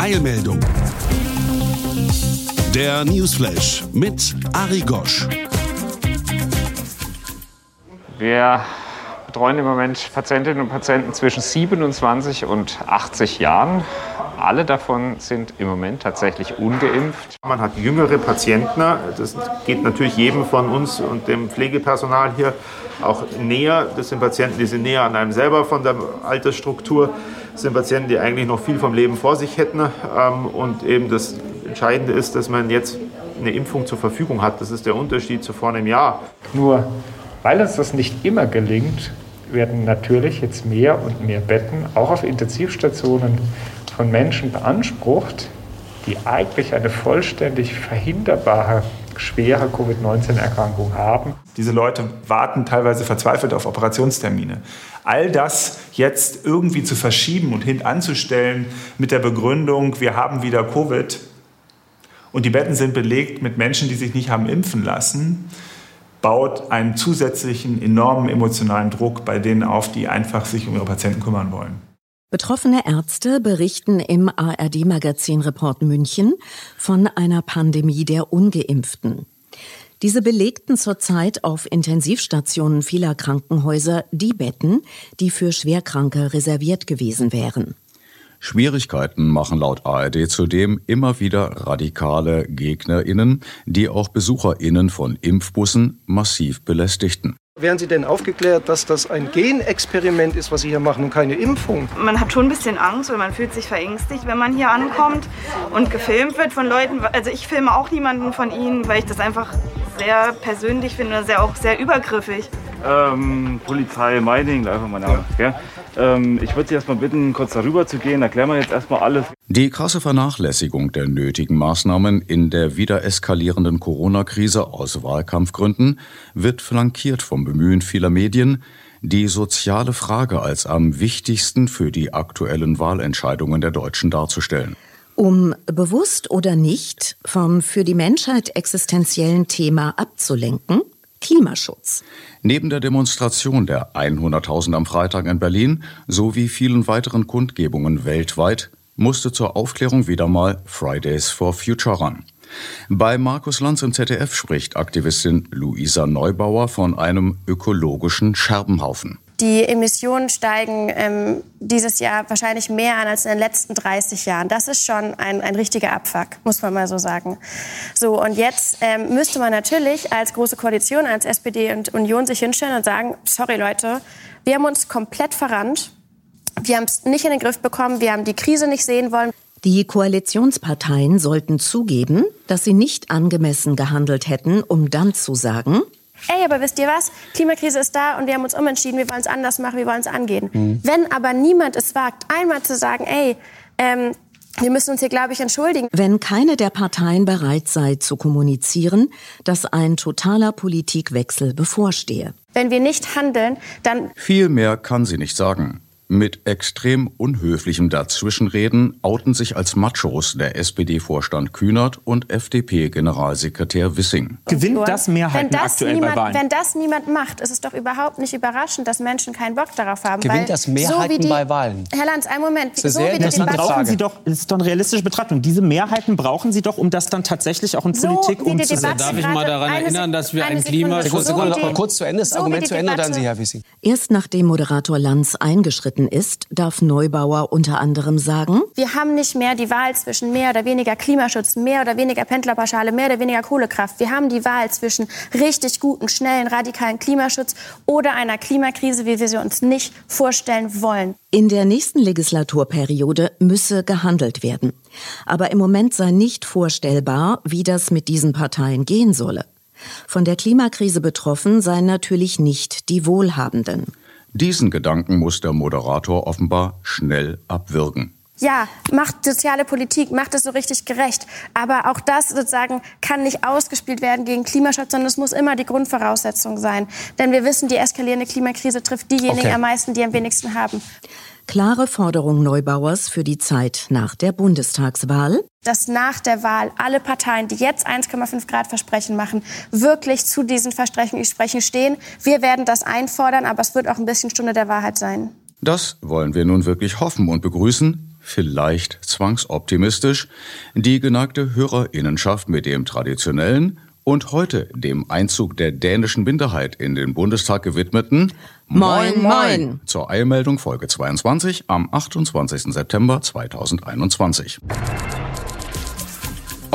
Eilmeldung. Der Newsflash mit Ari Gosch. Wir betreuen im Moment Patientinnen und Patienten zwischen 27 und 80 Jahren. Alle davon sind im Moment tatsächlich ungeimpft. Man hat jüngere Patienten. Das geht natürlich jedem von uns und dem Pflegepersonal hier auch näher. Das sind Patienten, die sind näher an einem selber von der Altersstruktur. Das sind Patienten, die eigentlich noch viel vom Leben vor sich hätten. Ähm, Und eben das Entscheidende ist, dass man jetzt eine Impfung zur Verfügung hat. Das ist der Unterschied zu vor einem Jahr. Nur weil uns das nicht immer gelingt, werden natürlich jetzt mehr und mehr Betten auch auf Intensivstationen von Menschen beansprucht, die eigentlich eine vollständig verhinderbare schwere Covid-19-Erkrankung haben. Diese Leute warten teilweise verzweifelt auf Operationstermine. All das jetzt irgendwie zu verschieben und hintanzustellen mit der Begründung, wir haben wieder Covid und die Betten sind belegt mit Menschen, die sich nicht haben impfen lassen, baut einen zusätzlichen enormen emotionalen Druck bei denen auf, die einfach sich um ihre Patienten kümmern wollen. Betroffene Ärzte berichten im ARD-Magazin Report München von einer Pandemie der Ungeimpften. Diese belegten zurzeit auf Intensivstationen vieler Krankenhäuser die Betten, die für Schwerkranke reserviert gewesen wären. Schwierigkeiten machen laut ARD zudem immer wieder radikale GegnerInnen, die auch BesucherInnen von Impfbussen massiv belästigten. Wären Sie denn aufgeklärt, dass das ein Genexperiment ist, was Sie hier machen und keine Impfung? Man hat schon ein bisschen Angst oder man fühlt sich verängstigt, wenn man hier ankommt und gefilmt wird von Leuten. Also ich filme auch niemanden von ihnen, weil ich das einfach sehr persönlich finde, sehr auch sehr übergriffig. Ähm, Polizei Meining, einfach mein Name. Gell? Ähm, ich würde Sie erstmal bitten, kurz darüber zu gehen. Erklären wir jetzt erstmal alles. Die krasse Vernachlässigung der nötigen Maßnahmen in der wieder eskalierenden Corona-Krise aus Wahlkampfgründen wird flankiert vom Bemühen vieler Medien, die soziale Frage als am wichtigsten für die aktuellen Wahlentscheidungen der Deutschen darzustellen. Um bewusst oder nicht vom für die Menschheit existenziellen Thema abzulenken, Klimaschutz. Neben der Demonstration der 100.000 am Freitag in Berlin sowie vielen weiteren Kundgebungen weltweit musste zur Aufklärung wieder mal Fridays for Future ran. Bei Markus Lanz im ZDF spricht Aktivistin Luisa Neubauer von einem ökologischen Scherbenhaufen. Die Emissionen steigen ähm, dieses Jahr wahrscheinlich mehr an als in den letzten 30 Jahren. Das ist schon ein, ein richtiger Abfuck, muss man mal so sagen. So, und jetzt ähm, müsste man natürlich als Große Koalition, als SPD und Union sich hinstellen und sagen, sorry Leute, wir haben uns komplett verrannt. Wir haben es nicht in den Griff bekommen, wir haben die Krise nicht sehen wollen. Die Koalitionsparteien sollten zugeben, dass sie nicht angemessen gehandelt hätten, um dann zu sagen, Ey, aber wisst ihr was? Klimakrise ist da und wir haben uns umentschieden, wir wollen es anders machen, wir wollen es angehen. Mhm. Wenn aber niemand es wagt, einmal zu sagen, ey, ähm, wir müssen uns hier, glaube ich, entschuldigen. Wenn keine der Parteien bereit sei zu kommunizieren, dass ein totaler Politikwechsel bevorstehe. Wenn wir nicht handeln, dann. Viel mehr kann sie nicht sagen. Mit extrem unhöflichem Dazwischenreden outen sich als Machos der SPD-Vorstand Kühnert und FDP-Generalsekretär Wissing. Gewinnt das Mehrheiten wenn das aktuell niemand, bei Wahlen? Wenn das niemand macht, ist es doch überhaupt nicht überraschend, dass Menschen keinen Bock darauf haben. Gewinnt weil das Mehrheiten so wie die, bei Wahlen? Herr Lanz, einen Moment. Das ist so wie die Debatte, brauchen Sie doch, das ist doch eine realistische Betrachtung. Diese Mehrheiten brauchen Sie doch, um das dann tatsächlich auch in So Politik umzusetzen. Darf ich mal daran erinnern, dass wir ein eine Sekunde. Klimaschutz... So wie die- mal kurz zu Ende, das so Argument zu Ende, dann Sie, Herr Wissing. Erst nachdem Moderator Lanz eingeschritten ist, darf Neubauer unter anderem sagen, Wir haben nicht mehr die Wahl zwischen mehr oder weniger Klimaschutz, mehr oder weniger Pendlerpauschale, mehr oder weniger Kohlekraft. Wir haben die Wahl zwischen richtig guten, schnellen, radikalen Klimaschutz oder einer Klimakrise, wie wir sie uns nicht vorstellen wollen. in der nächsten Legislaturperiode müsse gehandelt werden. Aber im Moment sei nicht vorstellbar, wie das mit diesen Parteien gehen solle. Von der Klimakrise betroffen seien natürlich nicht die Wohlhabenden. Diesen Gedanken muss der Moderator offenbar schnell abwirken. Ja, macht soziale Politik, macht es so richtig gerecht. Aber auch das sozusagen kann nicht ausgespielt werden gegen Klimaschutz, sondern es muss immer die Grundvoraussetzung sein. Denn wir wissen, die eskalierende Klimakrise trifft diejenigen Okay. am meisten, die am wenigsten haben. Klare Forderung Neubauers für die Zeit nach der Bundestagswahl. Dass nach der Wahl alle Parteien, die jetzt 1,5 Grad Versprechen machen, wirklich zu diesen Versprechen stehen. Wir werden das einfordern, aber es wird auch ein bisschen Stunde der Wahrheit sein. Das wollen wir nun wirklich hoffen und begrüßen, vielleicht zwangsoptimistisch, die geneigte Hörerinnenschaft mit dem traditionellen und heute dem Einzug der dänischen Minderheit in den Bundestag gewidmeten Moin, moin. zur Eilmeldung Folge 22 am 28. September 2021.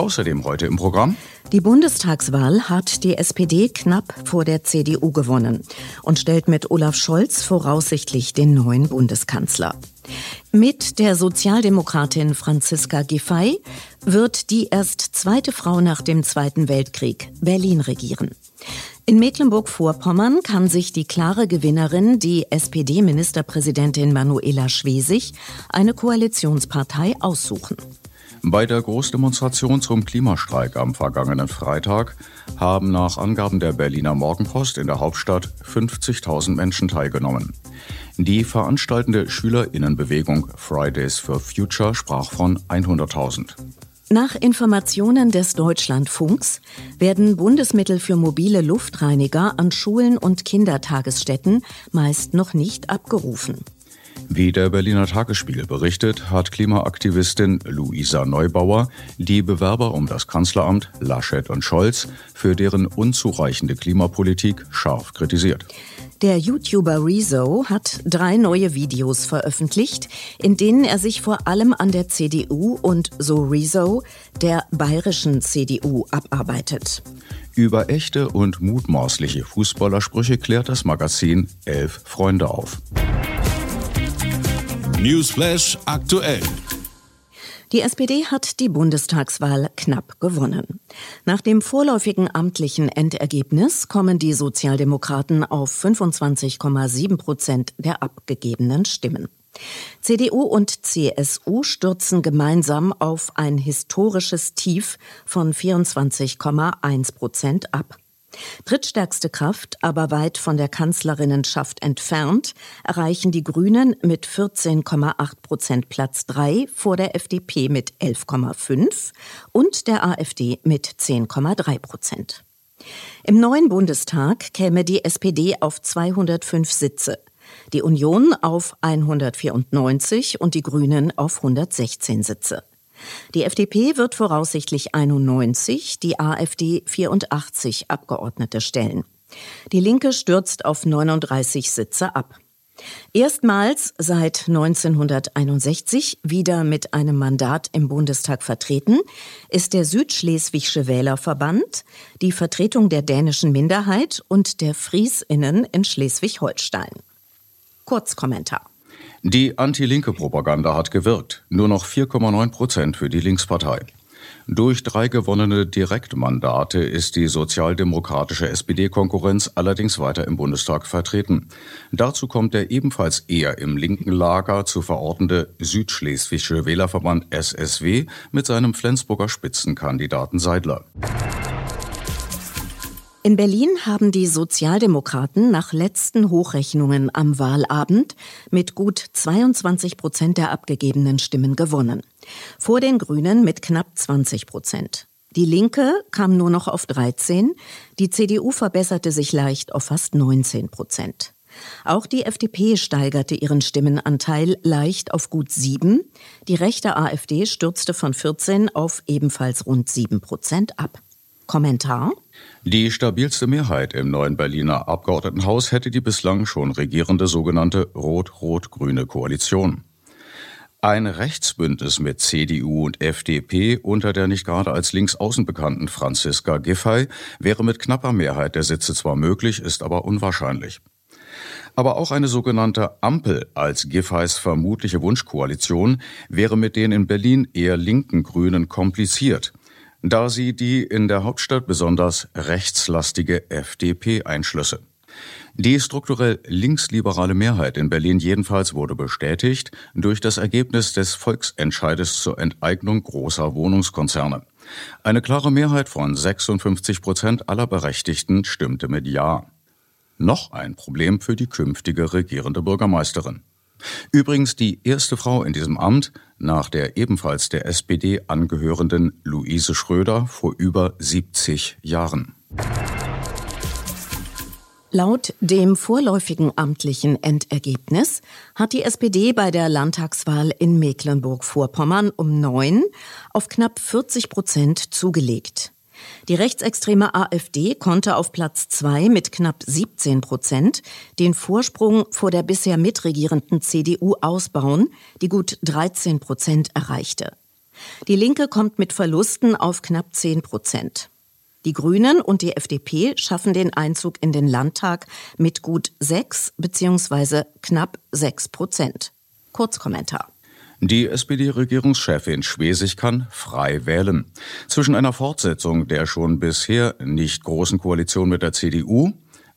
Außerdem heute im Programm Die Bundestagswahl hat die SPD knapp vor der CDU gewonnen und stellt mit Olaf Scholz voraussichtlich den neuen Bundeskanzler. Mit der Sozialdemokratin Franziska Giffey wird die erst zweite Frau nach dem Zweiten Weltkrieg Berlin regieren. In Mecklenburg-Vorpommern kann sich die klare Gewinnerin, die SPD-Ministerpräsidentin Manuela Schwesig, eine Koalitionspartei aussuchen. Bei der Großdemonstration zum Klimastreik am vergangenen Freitag haben nach Angaben der Berliner Morgenpost in der Hauptstadt 50.000 Menschen teilgenommen. Die veranstaltende Schülerinnenbewegung Fridays for Future sprach von 100.000. Nach Informationen des Deutschlandfunks werden Bundesmittel für mobile Luftreiniger an Schulen und Kindertagesstätten meist noch nicht abgerufen. Wie der Berliner Tagesspiegel berichtet, hat Klimaaktivistin Luisa Neubauer die Bewerber um das Kanzleramt Laschet und Scholz für deren unzureichende Klimapolitik scharf kritisiert. Der YouTuber Rezo hat drei neue Videos veröffentlicht, in denen er sich vor allem an der CDU und so Rezo, der bayerischen CDU, abarbeitet. Über echte und mutmaßliche Fußballersprüche klärt das Magazin Elf Freunde auf. Newsflash aktuell. Die SPD hat die Bundestagswahl knapp gewonnen. Nach dem vorläufigen amtlichen Endergebnis kommen die Sozialdemokraten auf 25,7 Prozent der abgegebenen Stimmen. CDU und CSU stürzen gemeinsam auf ein historisches Tief von 24,1 Prozent ab. Drittstärkste Kraft, aber weit von der Kanzlerinnenschaft entfernt, erreichen die Grünen mit 14,8 Prozent Platz 3 vor der FDP mit 11,5 und der AfD mit 10,3 Prozent. Im neuen Bundestag käme die SPD auf 205 Sitze, die Union auf 194 und die Grünen auf 116 Sitze. Die FDP wird voraussichtlich 91, die AfD 84 Abgeordnete stellen. Die Linke stürzt auf 39 Sitze ab. Erstmals seit 1961 wieder mit einem Mandat im Bundestag vertreten ist der Südschleswigsche Wählerverband, die Vertretung der dänischen Minderheit und der Friesinnen in Schleswig-Holstein. Kurzkommentar. Die anti-linke Propaganda hat gewirkt. Nur noch 4,9 Prozent für die Linkspartei. Durch drei gewonnene Direktmandate ist die sozialdemokratische SPD-Konkurrenz allerdings weiter im Bundestag vertreten. Dazu kommt der ebenfalls eher im linken Lager zu verortende Südschleswigsche Wählerverband SSW mit seinem Flensburger Spitzenkandidaten Seidler. In Berlin haben die Sozialdemokraten nach letzten Hochrechnungen am Wahlabend mit gut 22 Prozent der abgegebenen Stimmen gewonnen. Vor den Grünen mit knapp 20 Prozent. Die Linke kam nur noch auf 13, die CDU verbesserte sich leicht auf fast 19 Prozent. Auch die FDP steigerte ihren Stimmenanteil leicht auf gut 7. Die rechte AfD stürzte von 14 auf ebenfalls rund 7 Prozent ab. Kommentar? Die stabilste Mehrheit im neuen Berliner Abgeordnetenhaus hätte die bislang schon regierende sogenannte Rot-Rot-Grüne Koalition. Ein Rechtsbündnis mit CDU und FDP unter der nicht gerade als linksaußen bekannten Franziska Giffey wäre mit knapper Mehrheit der Sitze zwar möglich, ist aber unwahrscheinlich. Aber auch eine sogenannte Ampel als Giffeys vermutliche Wunschkoalition wäre mit den in Berlin eher linken Grünen kompliziert, da sie die in der Hauptstadt besonders rechtslastige FDP einschlüsse. Die strukturell linksliberale Mehrheit in Berlin jedenfalls wurde bestätigt durch das Ergebnis des Volksentscheides zur Enteignung großer Wohnungskonzerne. Eine klare Mehrheit von 56 Prozent aller Berechtigten stimmte mit Ja. Noch ein Problem für die künftige regierende Bürgermeisterin. Übrigens die erste Frau in diesem Amt nach der ebenfalls der SPD angehörenden Luise Schröder vor über 70 Jahren. Laut dem vorläufigen amtlichen Endergebnis hat die SPD bei der Landtagswahl in Mecklenburg-Vorpommern um neun auf knapp 40 Prozent zugelegt. Die rechtsextreme AfD konnte auf Platz zwei mit knapp 17 Prozent den Vorsprung vor der bisher mitregierenden CDU ausbauen, die gut 13 Prozent erreichte. Die Linke kommt mit Verlusten auf knapp 10 Prozent. Die Grünen und die FDP schaffen den Einzug in den Landtag mit gut 6 bzw. knapp 6 Prozent. Kurzkommentar. Die SPD-Regierungschefin Schwesig kann frei wählen. Zwischen einer Fortsetzung der schon bisher nicht großen Koalition mit der CDU,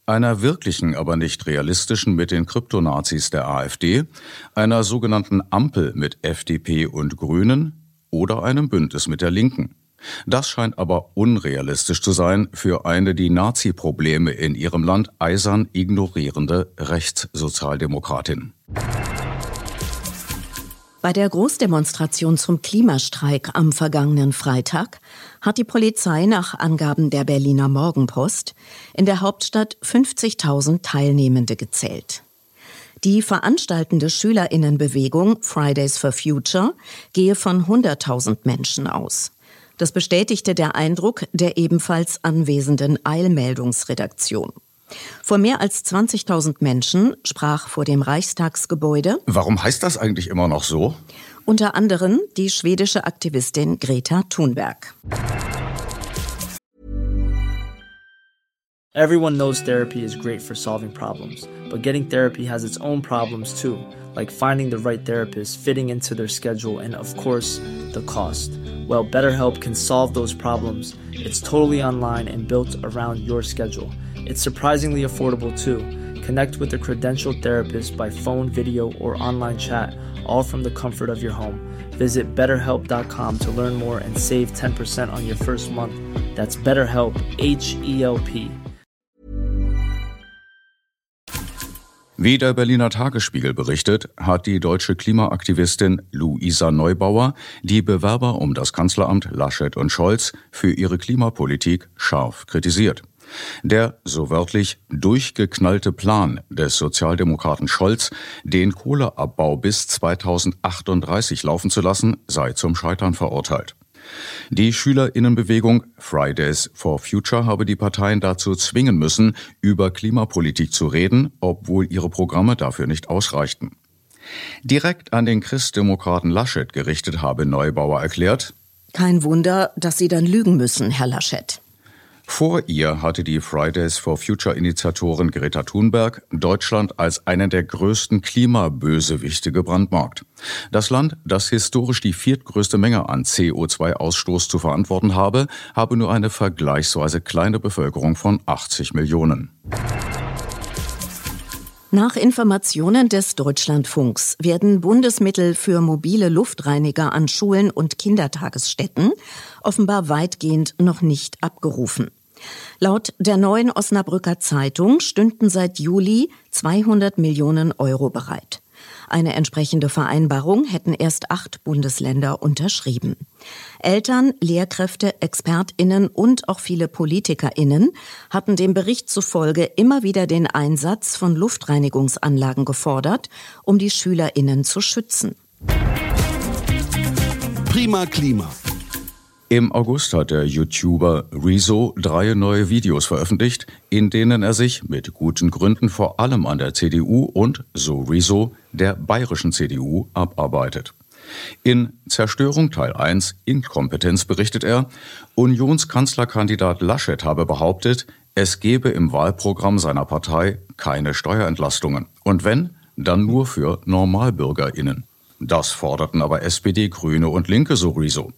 einer wirklichen, aber nicht realistischen mit den Kryptonazis der AfD, einer sogenannten Ampel mit FDP und Grünen oder einem Bündnis mit der Linken. Das scheint aber unrealistisch zu sein für eine die Nazi-Probleme in ihrem Land eisern ignorierende Rechtssozialdemokratin. Bei der Großdemonstration zum Klimastreik am vergangenen Freitag hat die Polizei nach Angaben der Berliner Morgenpost in der Hauptstadt 50.000 Teilnehmende gezählt. Die veranstaltende Schülerinnenbewegung Fridays for Future gehe von 100.000 Menschen aus. Das bestätigte der Eindruck der ebenfalls anwesenden Eilmeldungsredaktion. Vor mehr als 20.000 Menschen sprach vor dem Reichstagsgebäude. Warum heißt das eigentlich immer noch so? Unter anderem die schwedische Aktivistin Greta Thunberg. Everyone knows therapy is great for solving problems, but getting therapy has its own problems too, like finding the right therapist, fitting into their schedule, and of course, the cost. Well, BetterHelp can solve those problems. It's totally online and built around your schedule. It's surprisingly affordable too. Connect with a credentialed therapist by phone, video, or online chat, all from the comfort of your home. Visit betterhelp.com to learn more and save 10% on your first month. That's BetterHelp, H E L P. Wie der Berliner Tagesspiegel berichtet, hat die deutsche Klimaaktivistin Luisa Neubauer die Bewerber um das Kanzleramt Laschet und Scholz für ihre Klimapolitik scharf kritisiert. Der, so wörtlich, durchgeknallte Plan des Sozialdemokraten Scholz, den Kohleabbau bis 2038 laufen zu lassen, sei zum Scheitern verurteilt. Die Schülerinnenbewegung Fridays for Future habe die Parteien dazu zwingen müssen, über Klimapolitik zu reden, obwohl ihre Programme dafür nicht ausreichten. Direkt an den Christdemokraten Laschet gerichtet habe Neubauer erklärt, Kein Wunder, dass Sie dann lügen müssen, Herr Laschet. Vor ihr hatte die Fridays for Future Initiatorin Greta Thunberg Deutschland als einen der größten Klimabösewichte gebrandmarkt. Das Land, das historisch die viertgrößte Menge an CO2-Ausstoß zu verantworten habe, habe nur eine vergleichsweise kleine Bevölkerung von 80 Millionen. Nach Informationen des Deutschlandfunks werden Bundesmittel für mobile Luftreiniger an Schulen und Kindertagesstätten offenbar weitgehend noch nicht abgerufen. Laut der neuen Osnabrücker Zeitung stünden seit Juli 200 Millionen Euro bereit. Eine entsprechende Vereinbarung hätten erst acht Bundesländer unterschrieben. Eltern, Lehrkräfte, Expertinnen und auch viele Politikerinnen hatten dem Bericht zufolge immer wieder den Einsatz von Luftreinigungsanlagen gefordert, um die Schülerinnen zu schützen. Prima Klima. Im August hat der YouTuber Rezo drei neue Videos veröffentlicht, in denen er sich mit guten Gründen vor allem an der CDU und, so Rezo, der bayerischen CDU abarbeitet. In Zerstörung Teil 1 Inkompetenz berichtet er, Unionskanzlerkandidat Laschet habe behauptet, es gebe im Wahlprogramm seiner Partei keine Steuerentlastungen. Und wenn, dann nur für NormalbürgerInnen. Das forderten aber SPD, Grüne und Linke sowieso.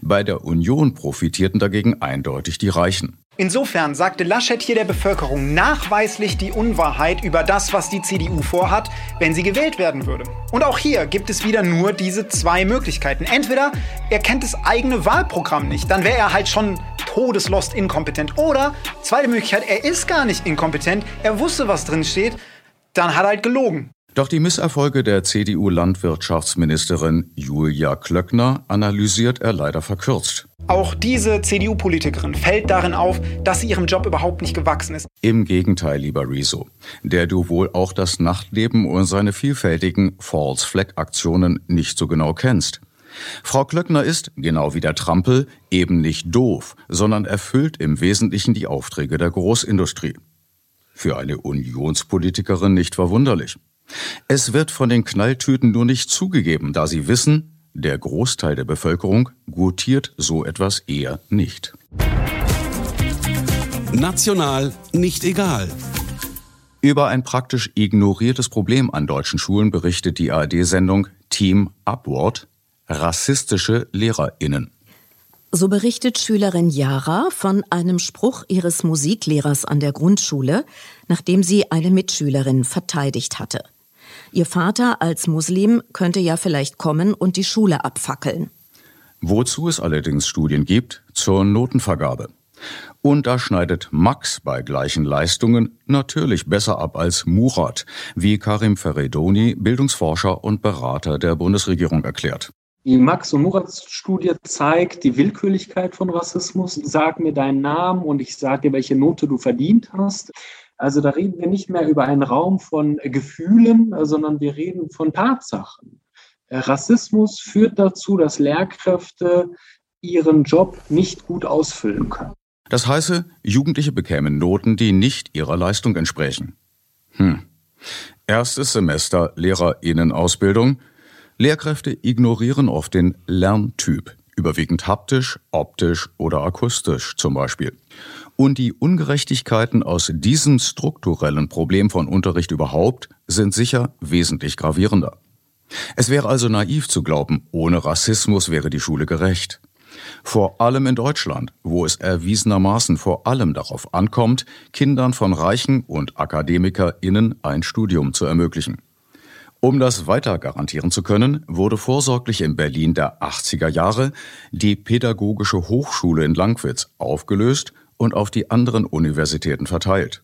Bei der Union profitierten dagegen eindeutig die Reichen. Insofern sagte Laschet hier der Bevölkerung nachweislich die Unwahrheit über das, was die CDU vorhat, wenn sie gewählt werden würde. Und auch hier gibt es wieder nur diese zwei Möglichkeiten. Entweder er kennt das eigene Wahlprogramm nicht, dann wäre er halt schon todeslost inkompetent. Oder, zweite Möglichkeit, er ist gar nicht inkompetent, er wusste, was drin steht, dann hat er halt gelogen. Doch die Misserfolge der CDU-Landwirtschaftsministerin Julia Klöckner analysiert er leider verkürzt. Auch diese CDU-Politikerin fällt darin auf, dass sie ihrem Job überhaupt nicht gewachsen ist. Im Gegenteil, lieber Rezo, der du wohl auch das Nachtleben und seine vielfältigen False-Flag-Aktionen nicht so genau kennst. Frau Klöckner ist, genau wie der Trampel, eben nicht doof, sondern erfüllt im Wesentlichen die Aufträge der Großindustrie. Für eine Unionspolitikerin nicht verwunderlich. Es wird von den Knalltüten nur nicht zugegeben, da sie wissen, der Großteil der Bevölkerung gutiert so etwas eher nicht. National nicht egal. Über ein praktisch ignoriertes Problem an deutschen Schulen berichtet die ARD-Sendung Team Upward rassistische Lehrerinnen. So berichtet Schülerin Yara von einem Spruch ihres Musiklehrers an der Grundschule, nachdem sie eine Mitschülerin verteidigt hatte. Ihr Vater als Muslim könnte ja vielleicht kommen und die Schule abfackeln. Wozu es allerdings Studien gibt zur Notenvergabe. Und da schneidet Max bei gleichen Leistungen natürlich besser ab als Murat, wie Karim Feredoni, Bildungsforscher und Berater der Bundesregierung erklärt. Die Max- und Murat-Studie zeigt die Willkürlichkeit von Rassismus. Sag mir deinen Namen und ich sage dir, welche Note du verdient hast. Also da reden wir nicht mehr über einen Raum von Gefühlen, sondern wir reden von Tatsachen. Äh, Rassismus führt dazu, dass Lehrkräfte ihren Job nicht gut ausfüllen können. Das heiße, Jugendliche bekämen Noten, die nicht ihrer Leistung entsprechen. Hm. Erstes Semester Lehrerinnenausbildung. Lehrkräfte ignorieren oft den Lerntyp, überwiegend haptisch, optisch oder akustisch zum Beispiel. Und die Ungerechtigkeiten aus diesem strukturellen Problem von Unterricht überhaupt sind sicher wesentlich gravierender. Es wäre also naiv zu glauben, ohne Rassismus wäre die Schule gerecht. Vor allem in Deutschland, wo es erwiesenermaßen vor allem darauf ankommt, Kindern von Reichen und AkademikerInnen ein Studium zu ermöglichen. Um das weiter garantieren zu können, wurde vorsorglich in Berlin der 80er Jahre die Pädagogische Hochschule in Langwitz aufgelöst und auf die anderen Universitäten verteilt.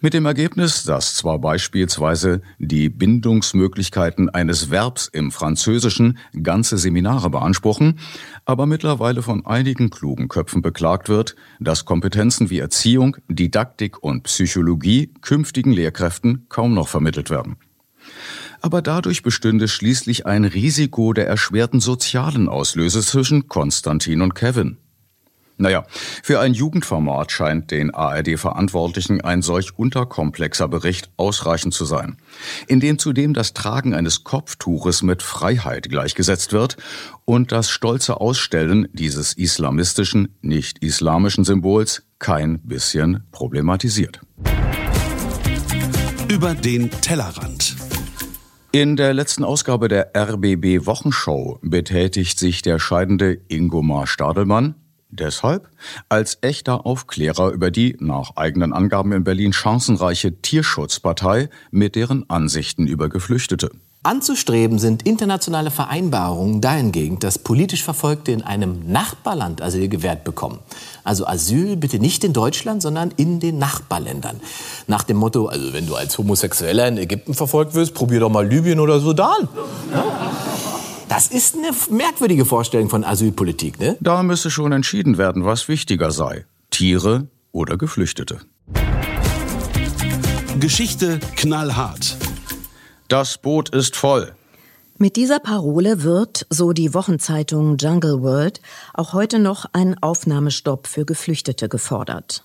Mit dem Ergebnis, dass zwar beispielsweise die Bindungsmöglichkeiten eines Verbs im Französischen ganze Seminare beanspruchen, aber mittlerweile von einigen klugen Köpfen beklagt wird, dass Kompetenzen wie Erziehung, Didaktik und Psychologie künftigen Lehrkräften kaum noch vermittelt werden. Aber dadurch bestünde schließlich ein Risiko der erschwerten sozialen Auslöse zwischen Konstantin und Kevin. Naja, für ein Jugendformat scheint den ARD-Verantwortlichen ein solch unterkomplexer Bericht ausreichend zu sein, in dem zudem das Tragen eines Kopftuches mit Freiheit gleichgesetzt wird und das stolze Ausstellen dieses islamistischen, nicht islamischen Symbols kein bisschen problematisiert. Über den Tellerrand. In der letzten Ausgabe der RBB Wochenshow betätigt sich der scheidende Ingomar Stadelmann Deshalb als echter Aufklärer über die nach eigenen Angaben in Berlin chancenreiche Tierschutzpartei mit deren Ansichten über Geflüchtete. Anzustreben sind internationale Vereinbarungen dahingehend, dass politisch Verfolgte in einem Nachbarland Asyl gewährt bekommen. Also Asyl bitte nicht in Deutschland, sondern in den Nachbarländern. Nach dem Motto, also wenn du als Homosexueller in Ägypten verfolgt wirst, probier doch mal Libyen oder Sudan. Ja? Das ist eine merkwürdige Vorstellung von Asylpolitik, ne? Da müsse schon entschieden werden, was wichtiger sei. Tiere oder Geflüchtete. Geschichte knallhart. Das Boot ist voll. Mit dieser Parole wird, so die Wochenzeitung Jungle World, auch heute noch ein Aufnahmestopp für Geflüchtete gefordert.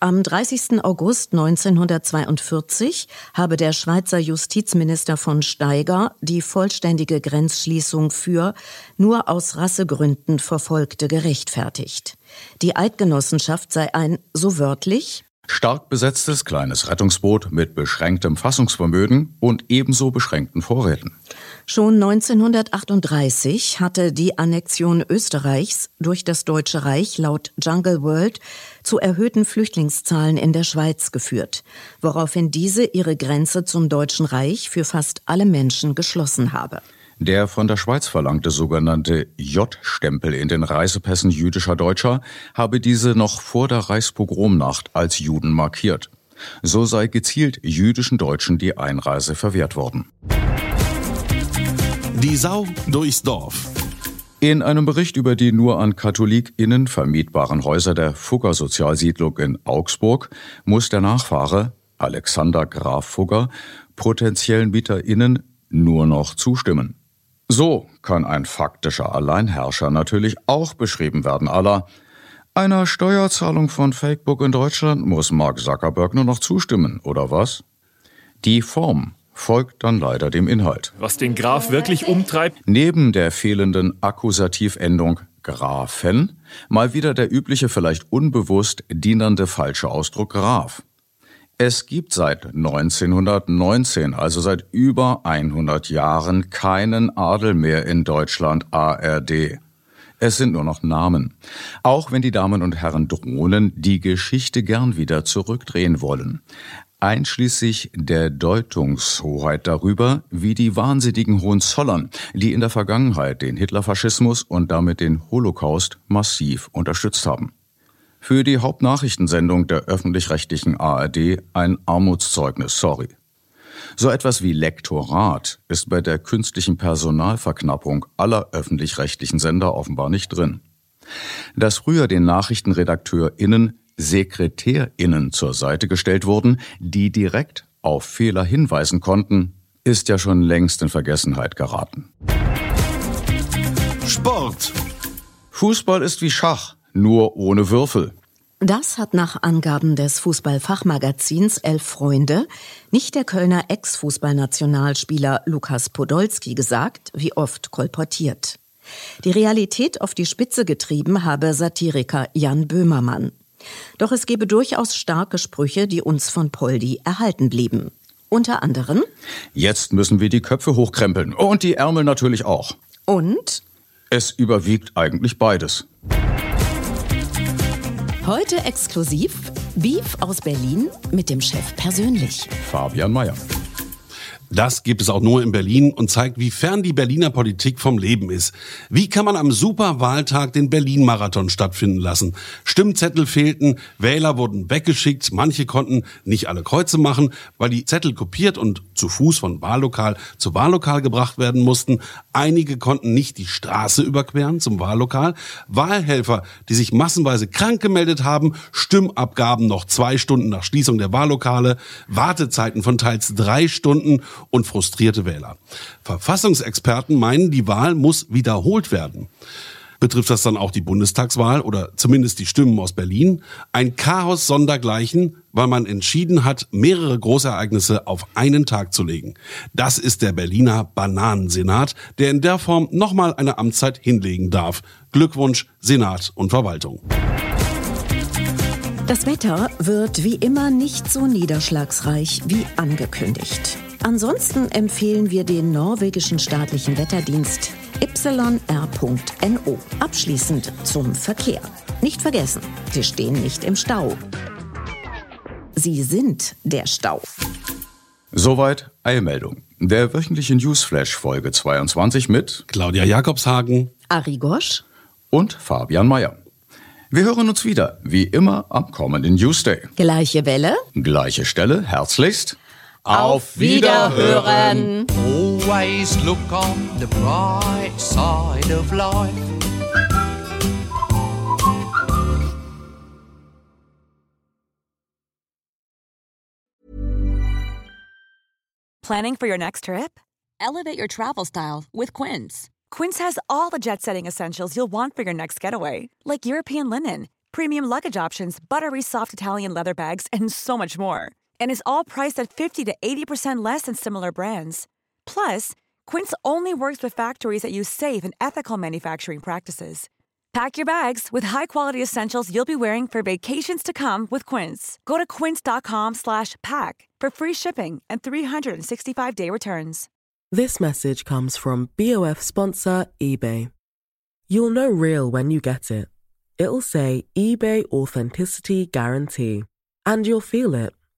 Am 30. August 1942 habe der Schweizer Justizminister von Steiger die vollständige Grenzschließung für nur aus Rassegründen Verfolgte gerechtfertigt. Die Eidgenossenschaft sei ein, so wörtlich, stark besetztes kleines Rettungsboot mit beschränktem Fassungsvermögen und ebenso beschränkten Vorräten. Schon 1938 hatte die Annexion Österreichs durch das Deutsche Reich laut Jungle World zu erhöhten Flüchtlingszahlen in der Schweiz geführt, woraufhin diese ihre Grenze zum Deutschen Reich für fast alle Menschen geschlossen habe. Der von der Schweiz verlangte sogenannte J-Stempel in den Reisepässen jüdischer Deutscher habe diese noch vor der Reichspogromnacht als Juden markiert. So sei gezielt jüdischen Deutschen die Einreise verwehrt worden. Die Sau durchs Dorf. In einem Bericht über die nur an KatholikInnen vermietbaren Häuser der Fugger Sozialsiedlung in Augsburg muss der Nachfahre, Alexander Graf Fugger, potenziellen MieterInnen nur noch zustimmen. So kann ein faktischer Alleinherrscher natürlich auch beschrieben werden, aller einer Steuerzahlung von Facebook in Deutschland muss Mark Zuckerberg nur noch zustimmen, oder was? Die Form folgt dann leider dem Inhalt. Was den Graf wirklich umtreibt? Neben der fehlenden Akkusativendung Grafen mal wieder der übliche, vielleicht unbewusst dienende falsche Ausdruck Graf. Es gibt seit 1919, also seit über 100 Jahren, keinen Adel mehr in Deutschland ARD. Es sind nur noch Namen. Auch wenn die Damen und Herren Drohnen die Geschichte gern wieder zurückdrehen wollen einschließlich der Deutungshoheit darüber, wie die wahnsinnigen Hohenzollern, die in der Vergangenheit den Hitlerfaschismus und damit den Holocaust massiv unterstützt haben. Für die Hauptnachrichtensendung der öffentlich-rechtlichen ARD ein Armutszeugnis, sorry. So etwas wie Lektorat ist bei der künstlichen Personalverknappung aller öffentlich-rechtlichen Sender offenbar nicht drin. Dass früher den NachrichtenredakteurInnen SekretärInnen zur Seite gestellt wurden, die direkt auf Fehler hinweisen konnten, ist ja schon längst in Vergessenheit geraten. Sport. Fußball ist wie Schach, nur ohne Würfel. Das hat nach Angaben des Fußballfachmagazins Elf Freunde nicht der Kölner Ex-Fußballnationalspieler Lukas Podolski gesagt, wie oft kolportiert. Die Realität auf die Spitze getrieben habe Satiriker Jan Böhmermann. Doch es gebe durchaus starke Sprüche, die uns von Poldi erhalten blieben. Unter anderem Jetzt müssen wir die Köpfe hochkrempeln und die Ärmel natürlich auch. Und es überwiegt eigentlich beides. Heute exklusiv Beef aus Berlin mit dem Chef persönlich. Fabian Mayer. Das gibt es auch nur in Berlin und zeigt, wie fern die Berliner Politik vom Leben ist. Wie kann man am Superwahltag den Berlin-Marathon stattfinden lassen? Stimmzettel fehlten, Wähler wurden weggeschickt, manche konnten nicht alle Kreuze machen, weil die Zettel kopiert und zu Fuß von Wahllokal zu Wahllokal gebracht werden mussten. Einige konnten nicht die Straße überqueren zum Wahllokal. Wahlhelfer, die sich massenweise krank gemeldet haben, Stimmabgaben noch zwei Stunden nach Schließung der Wahllokale, Wartezeiten von teils drei Stunden und frustrierte Wähler. Verfassungsexperten meinen, die Wahl muss wiederholt werden. Betrifft das dann auch die Bundestagswahl oder zumindest die Stimmen aus Berlin? Ein Chaos sondergleichen, weil man entschieden hat, mehrere Großereignisse auf einen Tag zu legen. Das ist der Berliner Bananensenat, der in der Form nochmal eine Amtszeit hinlegen darf. Glückwunsch, Senat und Verwaltung. Das Wetter wird wie immer nicht so niederschlagsreich wie angekündigt. Ansonsten empfehlen wir den norwegischen staatlichen Wetterdienst yr.no. Abschließend zum Verkehr. Nicht vergessen, Sie stehen nicht im Stau. Sie sind der Stau. Soweit Eilmeldung. Der wöchentliche Newsflash Folge 22 mit Claudia Jakobshagen, Ari Gosch und Fabian Mayer. Wir hören uns wieder, wie immer, am kommenden Newsday. Gleiche Welle, gleiche Stelle, herzlichst. Auf Wiederhören. Always look on the bright side of life. Planning for your next trip? Elevate your travel style with Quince. Quince has all the jet setting essentials you'll want for your next getaway, like European linen, premium luggage options, buttery soft Italian leather bags, and so much more. And is all priced at 50 to 80% less than similar brands. Plus, Quince only works with factories that use safe and ethical manufacturing practices. Pack your bags with high-quality essentials you'll be wearing for vacations to come with Quince. Go to quince.com/pack for free shipping and 365-day returns. This message comes from BOF sponsor eBay. You'll know real when you get it. It'll say eBay Authenticity Guarantee. And you'll feel it.